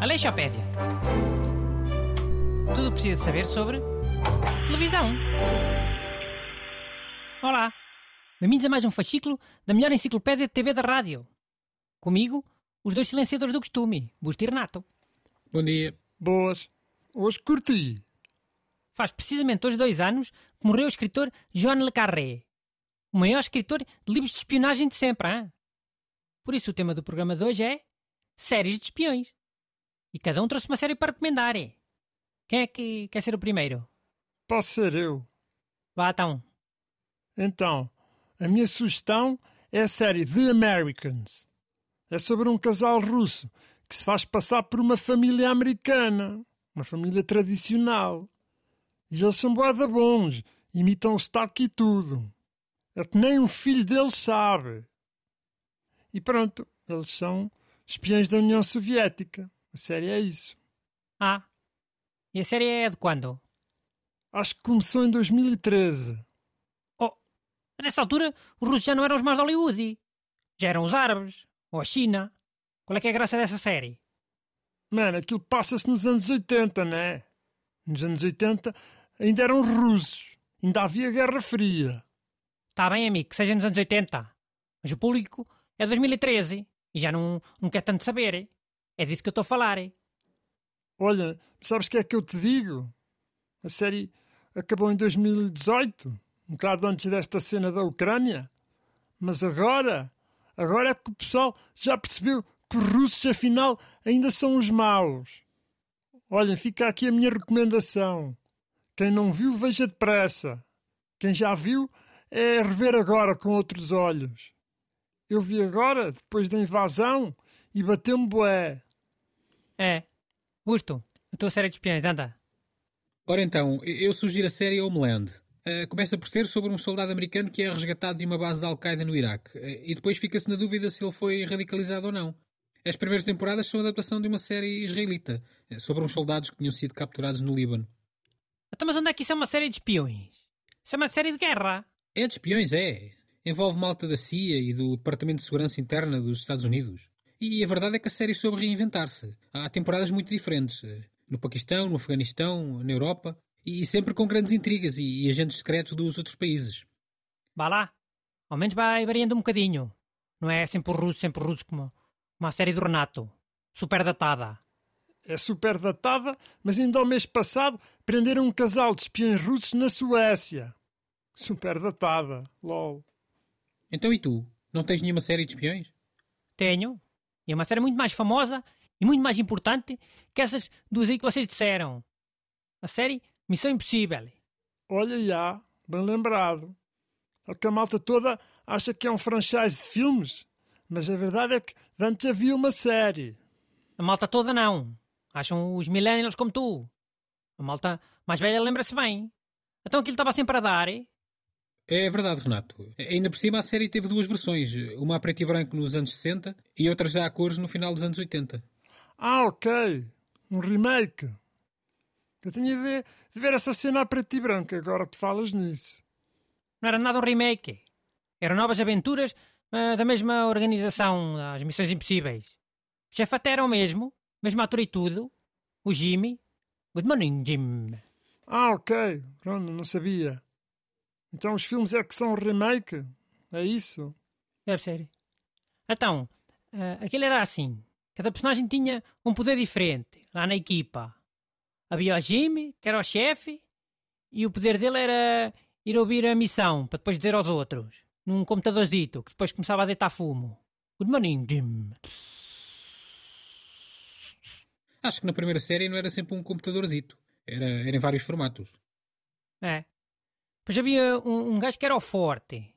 Aleixopédia. Tudo o que precisa saber sobre televisão. Olá, bem-vindos a mais um fascículo da melhor enciclopédia de TV da rádio. Comigo, os dois silenciadores do costume, Busto e Renato. Bom dia. Boas. Hoje curti. Faz precisamente hoje dois anos que morreu o escritor John Le Carré, o maior escritor de livros de espionagem de sempre. Hein? Por isso o tema do programa de hoje é séries de espiões. E cada um trouxe uma série para recomendar. É? Quem é que quer ser o primeiro? Posso ser eu. Vá então. Então, a minha sugestão é a série The Americans. É sobre um casal russo que se faz passar por uma família americana, uma família tradicional. E eles são boada bons, imitam o sotaque e tudo. É que nem o filho deles sabe. E pronto, eles são espiões da União Soviética. A série é isso. Ah, e a série é de quando? Acho que começou em 2013. Oh, nessa altura os russos já não eram os mais de Hollywood. Já eram os árabes, ou a China. Qual é que é a graça dessa série? Mano, aquilo passa-se nos anos 80, né? Nos anos 80 ainda eram russos. Ainda havia Guerra Fria. Está bem, amigo, que seja nos anos 80. Mas o público é de 2013 e já não, não quer tanto saber. É disso que eu estou a falar. Olha, sabes o que é que eu te digo? A série acabou em 2018, um bocado antes desta cena da Ucrânia. Mas agora, agora é que o pessoal já percebeu que os russos, afinal, ainda são os maus. Olhem, fica aqui a minha recomendação. Quem não viu, veja depressa. Quem já viu, é rever agora com outros olhos. Eu vi agora, depois da invasão, e bateu-me boé. É. Gusto, a tua série de espiões, anda. Ora então, eu sugiro a série Homeland. Uh, começa por ser sobre um soldado americano que é resgatado de uma base da Al-Qaeda no Iraque. Uh, e depois fica-se na dúvida se ele foi radicalizado ou não. As primeiras temporadas são adaptação de uma série israelita, uh, sobre uns soldados que tinham sido capturados no Líbano. Então, mas onde é que isso é uma série de espiões? Isso é uma série de guerra. É de espiões, é. Envolve malta da CIA e do Departamento de Segurança Interna dos Estados Unidos. E a verdade é que a série soube reinventar-se. Há temporadas muito diferentes. No Paquistão, no Afeganistão, na Europa. E sempre com grandes intrigas e, e agentes secretos dos outros países. Vá lá. Ao menos vai variando um bocadinho. Não é sempre russo, sempre russo como uma série do Renato. Super datada. É super datada, mas ainda ao mês passado prenderam um casal de espiões russos na Suécia. Super datada. LOL. Então e tu? Não tens nenhuma série de espiões? Tenho. E é uma série muito mais famosa e muito mais importante que essas duas aí que vocês disseram. A série Missão Impossível. Olha, já, bem lembrado. É que a malta toda acha que é um franchise de filmes, mas a verdade é que antes havia uma série. A malta toda não. Acham os millennials como tu. A malta mais velha lembra-se bem. Então aquilo estava sempre a dar, hein? É verdade, Renato. Ainda por cima a série teve duas versões, uma a preto e branco nos anos 60 e outra já a cores no final dos anos 80. Ah, ok. Um remake. Eu tinha ideia de ver essa cena a preto e branco, agora que falas nisso. Não era nada um remake. Eram novas aventuras uh, da mesma organização, das Missões Impossíveis. O chefe até era o mesmo, mesmo ator e tudo. O Jimmy. Good morning, Jim. Ah, ok. Pronto, não sabia. Então os filmes é que são remake? É isso? Deve ser. Então, uh, aquilo era assim. Cada personagem tinha um poder diferente lá na equipa. Havia o Jimmy, que era o chefe, e o poder dele era ir ouvir a missão para depois dizer aos outros. Num computadorzito que depois começava a deitar fumo. Good morning, Jim. Acho que na primeira série não era sempre um computadorzito. Era, era em vários formatos. É. Depois havia um, um gajo que era o forte.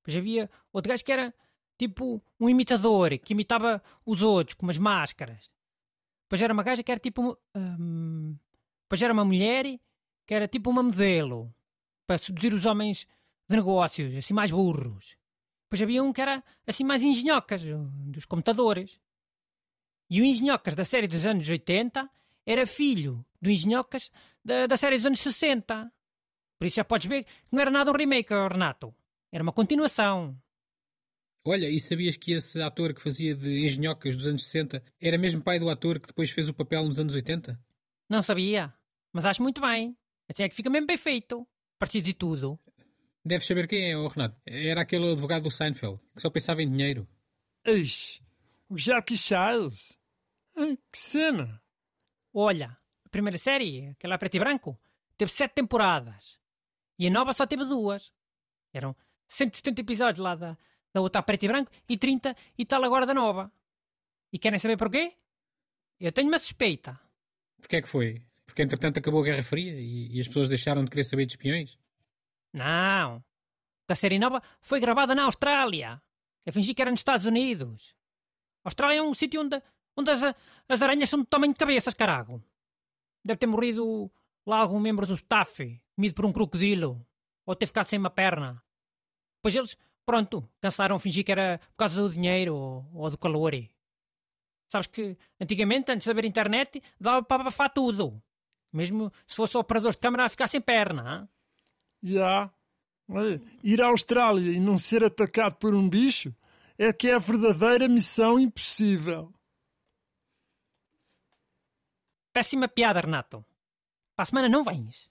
Depois havia outro gajo que era tipo um imitador, que imitava os outros com umas máscaras. Depois era uma gaja que era tipo. Um, depois era uma mulher que era tipo uma modelo para seduzir os homens de negócios, assim mais burros. Depois havia um que era assim mais engenhocas, dos computadores. E o engenhocas da série dos anos 80 era filho do engenhocas da, da série dos anos 60. Por isso já podes ver que não era nada um remake, Renato. Era uma continuação. Olha, e sabias que esse ator que fazia de engenhocas dos anos 60 era mesmo pai do ator que depois fez o papel nos anos 80? Não sabia, mas acho muito bem. Assim é que fica mesmo bem feito. Parecido de tudo. Deves saber quem é, oh Renato. Era aquele advogado do Seinfeld, que só pensava em dinheiro. Eixe, o Jackie Childs. Ai, que cena! Olha, a primeira série, aquela preto e branco, teve sete temporadas. E a nova só teve duas. Eram 170 episódios lá da, da outra preto e branco e 30 e tal agora da nova. E querem saber porquê? Eu tenho uma suspeita. Porquê é que foi? Porque entretanto acabou a Guerra Fria e, e as pessoas deixaram de querer saber de espiões? Não. A série nova foi gravada na Austrália. Eu fingi que era nos Estados Unidos. A Austrália é um sítio onde, onde as, as aranhas são do tamanho de cabeças, carago. Deve ter morrido lá algum membro do staff, comido por um crocodilo. Ou ter ficado sem uma perna. Pois eles, pronto, cancelaram fingir que era por causa do dinheiro ou, ou do calor. Sabes que antigamente, antes de haver internet, dava para abafar tudo. Mesmo se fosse operadores de câmara a ficar sem perna. Já. Yeah. Ir à Austrália e não ser atacado por um bicho é que é a verdadeira missão impossível. Péssima piada, Renato. Para a semana não vens.